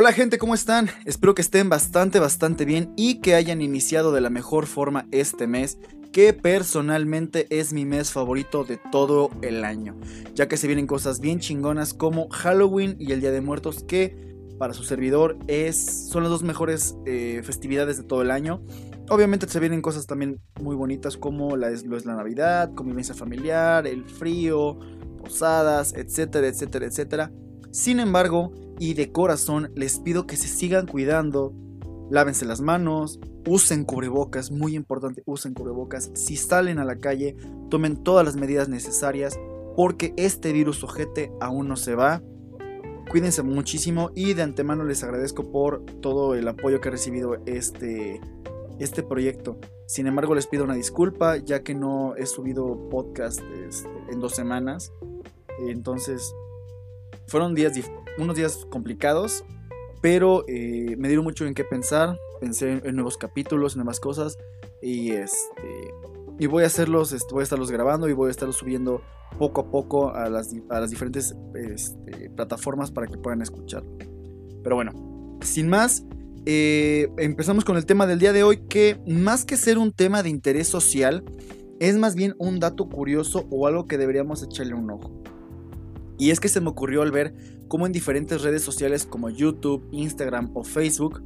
Hola gente, ¿cómo están? Espero que estén bastante, bastante bien y que hayan iniciado de la mejor forma este mes, que personalmente es mi mes favorito de todo el año, ya que se vienen cosas bien chingonas como Halloween y el Día de Muertos, que para su servidor es, son las dos mejores eh, festividades de todo el año. Obviamente se vienen cosas también muy bonitas como la, lo es la Navidad, convivencia familiar, el frío, posadas, etcétera, etcétera, etcétera. Sin embargo, y de corazón les pido que se sigan cuidando, lávense las manos, usen cubrebocas, muy importante, usen cubrebocas. Si salen a la calle, tomen todas las medidas necesarias porque este virus ojete aún no se va. Cuídense muchísimo y de antemano les agradezco por todo el apoyo que ha recibido este, este proyecto. Sin embargo, les pido una disculpa ya que no he subido podcast este, en dos semanas. Entonces, fueron días, unos días complicados, pero eh, me dieron mucho en qué pensar. Pensé en, nuevos capítulos, en nuevas cosas. Y este. Y voy a hacerlos, este, voy a estarlos grabando y voy a estarlos subiendo poco a poco a las, a las diferentes este, plataformas para que puedan escuchar. Pero bueno, sin más, eh, empezamos con el tema del día de hoy, que más que ser un tema de interés social, es más bien un dato curioso o algo que deberíamos echarle un ojo. Y es que se me ocurrió al ver cómo en diferentes redes sociales como YouTube, Instagram o Facebook,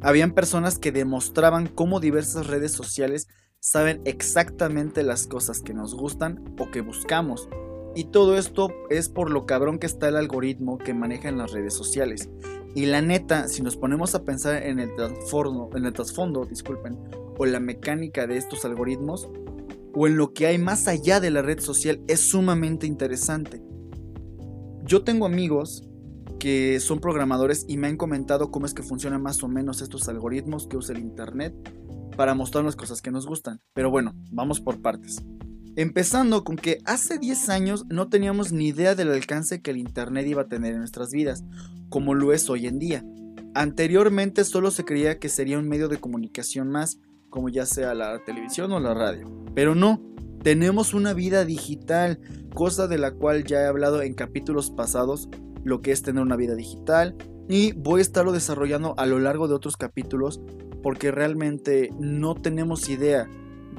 habían personas que demostraban cómo diversas redes sociales saben exactamente las cosas que nos gustan o que buscamos. Y todo esto es por lo cabrón que está el algoritmo que maneja en las redes sociales. Y la neta, si nos ponemos a pensar en el trasfondo, en el trasfondo, disculpen, o la mecánica de estos algoritmos, o en lo que hay más allá de la red social, es sumamente interesante. Yo tengo amigos que son programadores y me han comentado cómo es que funcionan más o menos estos algoritmos que usa el Internet para mostrarnos cosas que nos gustan. Pero bueno, vamos por partes. Empezando con que hace 10 años no teníamos ni idea del alcance que el Internet iba a tener en nuestras vidas, como lo es hoy en día. Anteriormente solo se creía que sería un medio de comunicación más, como ya sea la televisión o la radio. Pero no, tenemos una vida digital, cosa de la cual ya he hablado en capítulos pasados, lo que es tener una vida digital, y voy a estarlo desarrollando a lo largo de otros capítulos porque realmente no tenemos idea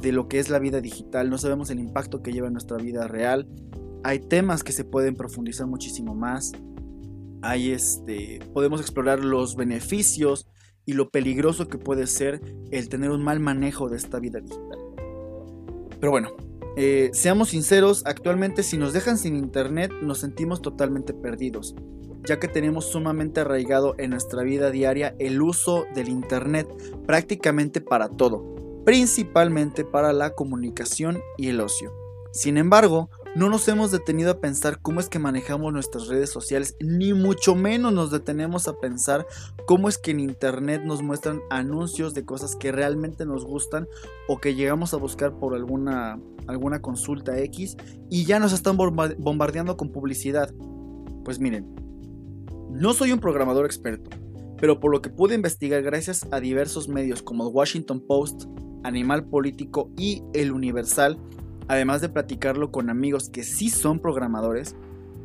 de lo que es la vida digital, no sabemos el impacto que lleva en nuestra vida real. Hay temas que se pueden profundizar muchísimo más. Hay este, podemos explorar los beneficios y lo peligroso que puede ser el tener un mal manejo de esta vida digital. Pero bueno, eh, seamos sinceros, actualmente si nos dejan sin internet nos sentimos totalmente perdidos, ya que tenemos sumamente arraigado en nuestra vida diaria el uso del internet prácticamente para todo, principalmente para la comunicación y el ocio. Sin embargo, no nos hemos detenido a pensar cómo es que manejamos nuestras redes sociales, ni mucho menos nos detenemos a pensar cómo es que en internet nos muestran anuncios de cosas que realmente nos gustan o que llegamos a buscar por alguna, alguna consulta X y ya nos están bombardeando con publicidad. Pues miren, no soy un programador experto, pero por lo que pude investigar gracias a diversos medios como el Washington Post, Animal Político y El Universal, además de platicarlo con amigos que sí son programadores,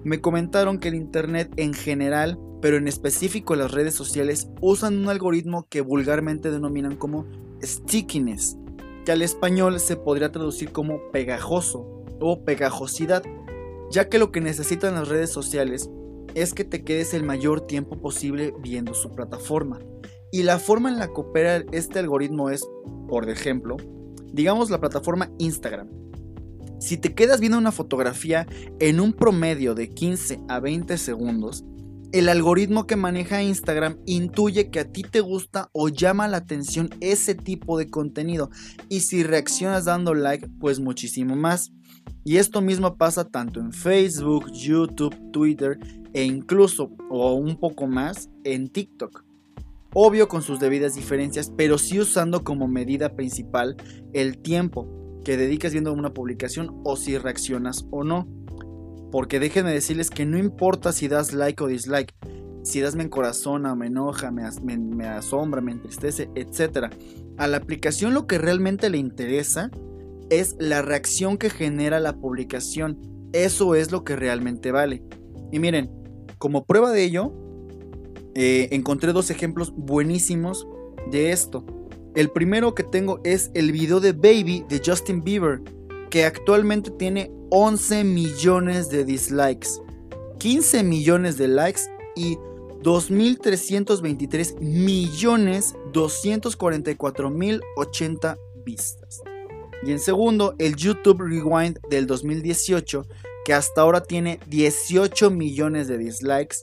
me comentaron que el Internet en general, pero en específico las redes sociales, usan un algoritmo que vulgarmente denominan como stickiness, que al español se podría traducir como pegajoso o pegajosidad, ya que lo que necesitan las redes sociales es que te quedes el mayor tiempo posible viendo su plataforma. Y la forma en la que opera este algoritmo es, por ejemplo, digamos la plataforma Instagram si te quedas viendo una fotografía en un promedio de 15 a 20 segundos, el algoritmo que maneja Instagram intuye que a ti te gusta o llama la atención ese tipo de contenido. Y si reaccionas dando like, pues muchísimo más. Y esto mismo pasa tanto en Facebook, YouTube, Twitter e incluso, o un poco más, en TikTok. Obvio con sus debidas diferencias, pero sí usando como medida principal el tiempo que dediques viendo una publicación o si reaccionas o no. Porque déjenme decirles que no importa si das like o dislike, si das me encorazona, me enoja, me, me asombra, me entristece, etc. A la aplicación lo que realmente le interesa es la reacción que genera la publicación. Eso es lo que realmente vale. Y miren, como prueba de ello, eh, encontré dos ejemplos buenísimos de esto. El primero que tengo es el video de Baby de Justin Bieber, que actualmente tiene 11 millones de dislikes, 15 millones de likes y 2.323 millones 244 mil 80 vistas. Y en segundo, el YouTube Rewind del 2018, que hasta ahora tiene 18 millones de dislikes,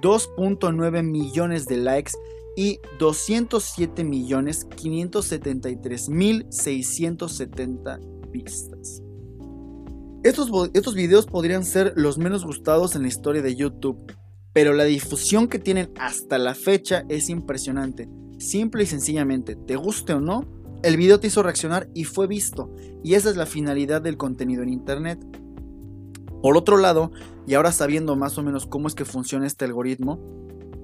2.9 millones de likes y 207 millones 573 mil 670 vistas. Estos, estos videos podrían ser los menos gustados en la historia de YouTube, pero la difusión que tienen hasta la fecha es impresionante. Simple y sencillamente, te guste o no, el video te hizo reaccionar y fue visto, y esa es la finalidad del contenido en Internet. Por otro lado, y ahora sabiendo más o menos cómo es que funciona este algoritmo,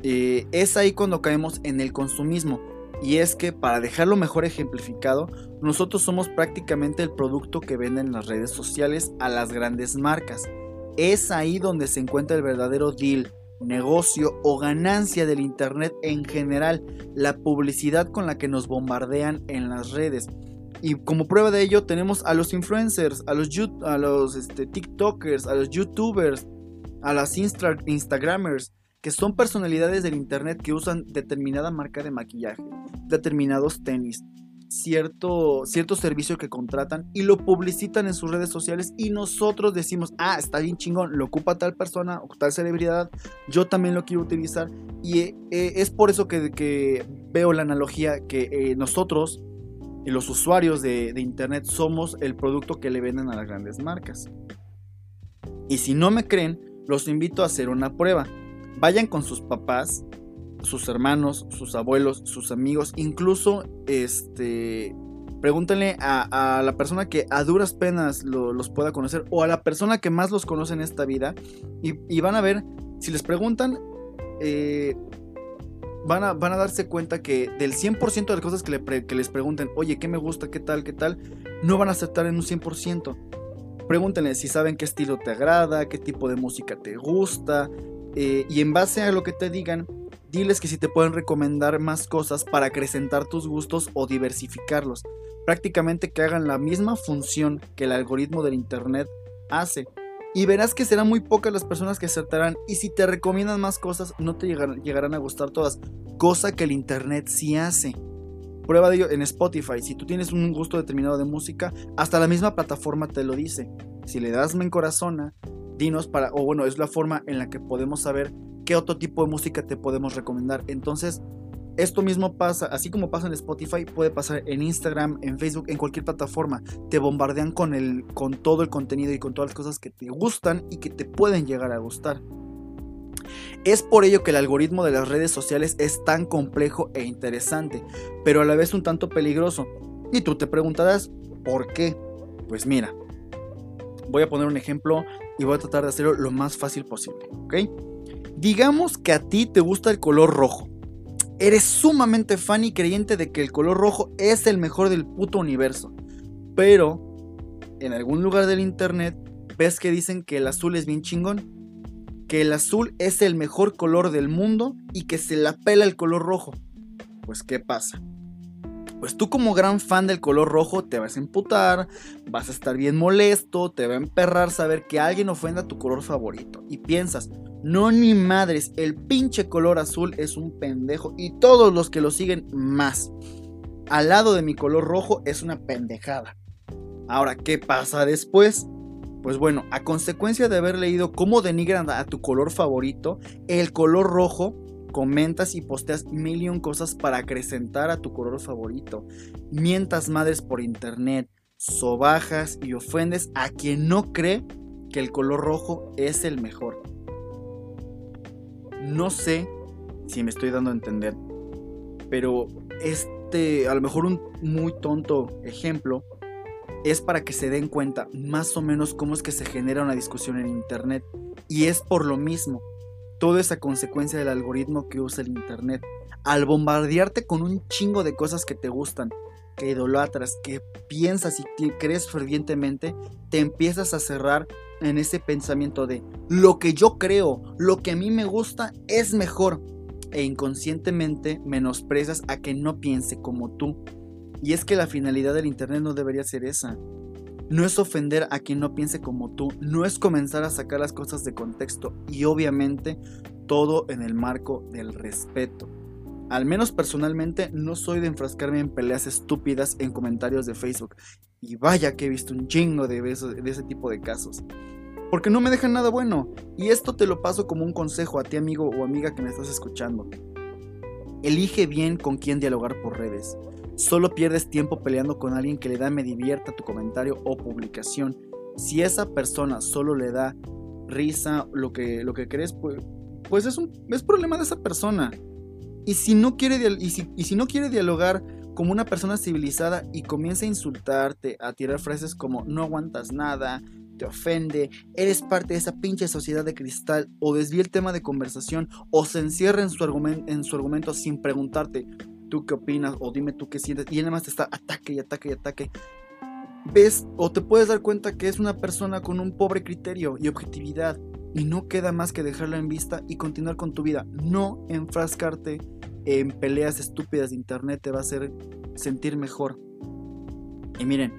eh, es ahí cuando caemos en el consumismo. Y es que para dejarlo mejor ejemplificado, nosotros somos prácticamente el producto que venden las redes sociales a las grandes marcas. Es ahí donde se encuentra el verdadero deal, negocio o ganancia del Internet en general, la publicidad con la que nos bombardean en las redes. Y como prueba de ello tenemos a los influencers, a los, este, TikTokers, a los YouTubers, a las Instagramers, que son personalidades del Internet que usan determinada marca de maquillaje, determinados tenis, cierto, cierto servicio que contratan y lo publicitan en sus redes sociales y nosotros decimos, ah, está bien chingón, lo ocupa tal persona o tal celebridad, yo también lo quiero utilizar y eh, es por eso que, veo la analogía que eh, nosotros, los usuarios de Internet, somos el producto que le venden a las grandes marcas. Y si no me creen, los invito a hacer una prueba. Vayan con sus papás sus hermanos, sus abuelos, sus amigos, incluso este pregúntenle a, la persona que a duras penas los pueda conocer o a la persona que más los conoce en esta vida y, van a ver, si les preguntan, eh, van, a, van, a, darse cuenta que del 100% de las cosas que, que, les pregunten, oye, ¿qué me gusta? ¿Qué tal? ¿Qué tal? No van a aceptar en un 100%. Pregúntenle si saben qué estilo te agrada, qué tipo de música te gusta, eh, y en base a lo que te digan, Diles que si te pueden recomendar más cosas para acrecentar tus gustos o diversificarlos. Prácticamente que hagan la misma función que el algoritmo del Internet hace. Y verás que serán muy pocas las personas que acertarán y si te recomiendan más cosas no te llegarán, a gustar todas. Cosa que el Internet sí hace. Prueba de ello en Spotify. Si tú tienes un gusto determinado de música, hasta la misma plataforma te lo dice. Si le das me encorazona, dinos para, o bueno, es la forma en la que podemos saber qué otro tipo de música te podemos recomendar. Entonces, esto mismo pasa, así como pasa en Spotify, puede pasar en Instagram, en Facebook, en cualquier plataforma. Te bombardean con, el, con todo el contenido y con todas las cosas que te gustan y que te pueden llegar a gustar. Es por ello que el algoritmo de las redes sociales es tan complejo e interesante, pero a la vez un tanto peligroso. Y tú te preguntarás, ¿por qué? Pues mira, voy a poner un ejemplo y voy a tratar de hacerlo lo más fácil posible, ¿ok? Digamos que a ti te gusta el color rojo. Eres sumamente fan y creyente de que el color rojo es el mejor del puto universo. Pero, en algún lugar del internet, ves que dicen que el azul es bien chingón. Que el azul es el mejor color del mundo y que se la pela el color rojo. Pues, ¿qué pasa? Pues tú como gran fan del color rojo te vas a emputar, vas a estar bien molesto, te va a emperrar saber que alguien ofenda tu color favorito. Y piensas, no, ni madres, el pinche color azul es un pendejo y todos los que lo siguen más. Al lado de mi color rojo es una pendejada. Ahora, ¿qué pasa después? Pues bueno, a consecuencia de haber leído cómo denigran a tu color favorito, el color rojo, comentas y posteas millón cosas para acrecentar a tu color favorito. Mientas madres por internet, sobajas y ofendes a quien no cree que el color rojo es el mejor. No sé si me estoy dando a entender, pero este, a lo mejor un muy tonto ejemplo, es para que se den cuenta más o menos cómo es que se genera una discusión en Internet. Y es por lo mismo, toda esa consecuencia del algoritmo que usa el Internet. Al bombardearte con un chingo de cosas que te gustan, que idolatras, que piensas y crees fervientemente, te empiezas a cerrar en ese pensamiento de lo que yo creo, lo que a mí me gusta es mejor. e inconscientemente menosprecias a que no piense como tú. Y es que la finalidad del Internet no debería ser esa. No es ofender a quien no piense como tú, no es comenzar a sacar las cosas de contexto y obviamente todo en el marco del respeto. Al menos personalmente no soy de enfrascarme en peleas estúpidas en comentarios de Facebook. Y vaya que he visto un chingo de, de ese tipo de casos. Porque no me dejan nada bueno. Y esto te lo paso como un consejo a ti amigo o amiga que me estás escuchando. Elige bien con quién dialogar por redes. Solo pierdes tiempo peleando con alguien que le da me divierta tu comentario o publicación. Si esa persona solo le da risa, lo que, lo que crees, pues, pues es, un, es problema de esa persona. Y si, no quiere, y, si, no quiere dialogar como una persona civilizada y comienza a insultarte, a tirar frases como no aguantas nada, te ofende, eres parte de esa pinche sociedad de cristal, o desvía el tema de conversación, o se encierra en su, en su argumento sin preguntarte, tú qué opinas o dime tú qué sientes y además te está ataque y ataque y ataque. Ves o te puedes dar cuenta que es una persona con un pobre criterio y objetividad y no queda más que dejarla en vista y continuar con tu vida. No enfrascarte en peleas estúpidas de internet te va a hacer sentir mejor. Y miren,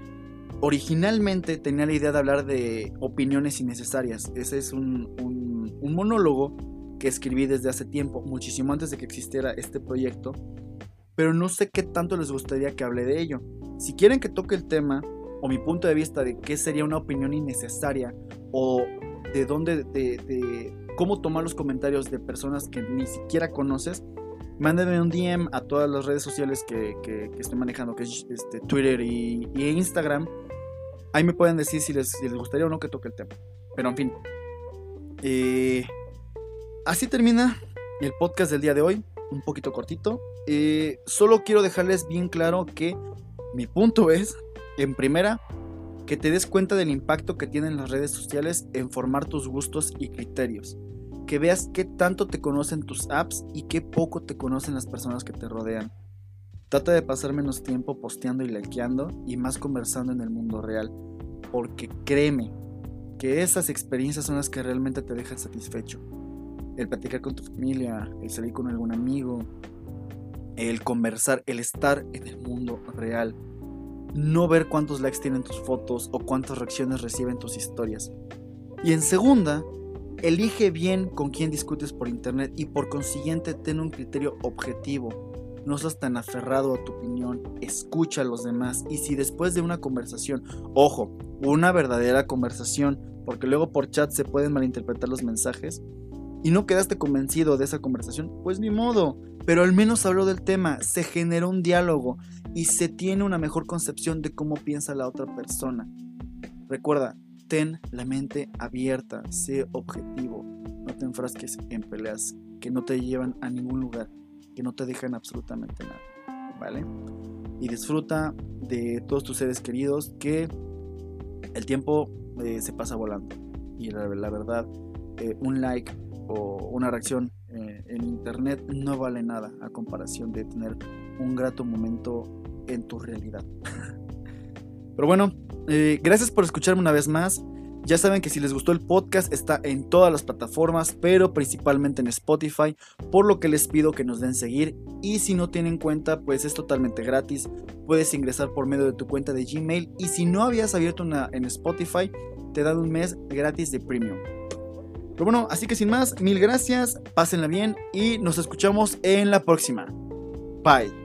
originalmente tenía la idea de hablar de opiniones innecesarias. Ese es un, un, un monólogo que escribí desde hace tiempo, muchísimo antes de que existiera este proyecto pero no sé qué tanto les gustaría que hable de ello. Si quieren que toque el tema, o mi punto de vista de qué sería una opinión innecesaria, o de dónde, de, cómo tomar los comentarios de personas que ni siquiera conoces, mándenme un DM a todas las redes sociales que, estoy manejando, que es este, Twitter y, Instagram. Ahí me pueden decir si les, les, gustaría o no que toque el tema. Pero en fin. Eh, así termina el podcast del día de hoy un poquito cortito. Eh, solo quiero dejarles bien claro que mi punto es, en primera, que te des cuenta del impacto que tienen las redes sociales en formar tus gustos y criterios. Que veas qué tanto te conocen tus apps y qué poco te conocen las personas que te rodean. Trata de pasar menos tiempo posteando y likeando y más conversando en el mundo real. Porque créeme que esas experiencias son las que realmente te dejan satisfecho el platicar con tu familia, el salir con algún amigo, el conversar, el estar en el mundo real. No ver cuántos likes tienen tus fotos o cuántas reacciones reciben tus historias. Y en segunda, elige bien con quién discutes por internet y por consiguiente ten un criterio objetivo. No seas tan aferrado a tu opinión, escucha a los demás y si después de una conversación, ojo, una verdadera conversación, porque luego por chat se pueden malinterpretar los mensajes, y no quedaste convencido de esa conversación, pues ni modo, pero al menos habló del tema, se generó un diálogo y se tiene una mejor concepción de cómo piensa la otra persona. Recuerda, ten la mente abierta, sé objetivo, no te enfrasques en peleas que no te llevan a ningún lugar, que no te dejan absolutamente nada, ¿vale? Y disfruta de todos tus seres queridos que el tiempo eh, se pasa volando. Y la, verdad, eh, un like, una reacción eh, en internet no vale nada a comparación de tener un grato momento en tu realidad. Pero bueno, eh, gracias por escucharme una vez más. Ya saben que si les gustó el podcast está en todas las plataformas, pero principalmente en Spotify, por lo que les pido que nos den seguir y si no tienen cuenta, pues es totalmente gratis. Puedes ingresar por medio de tu cuenta de Gmail y si no habías abierto una en Spotify, te dan un mes gratis de premium. Pero bueno, así que sin más, mil gracias, pásenla bien y nos escuchamos en la próxima. Bye.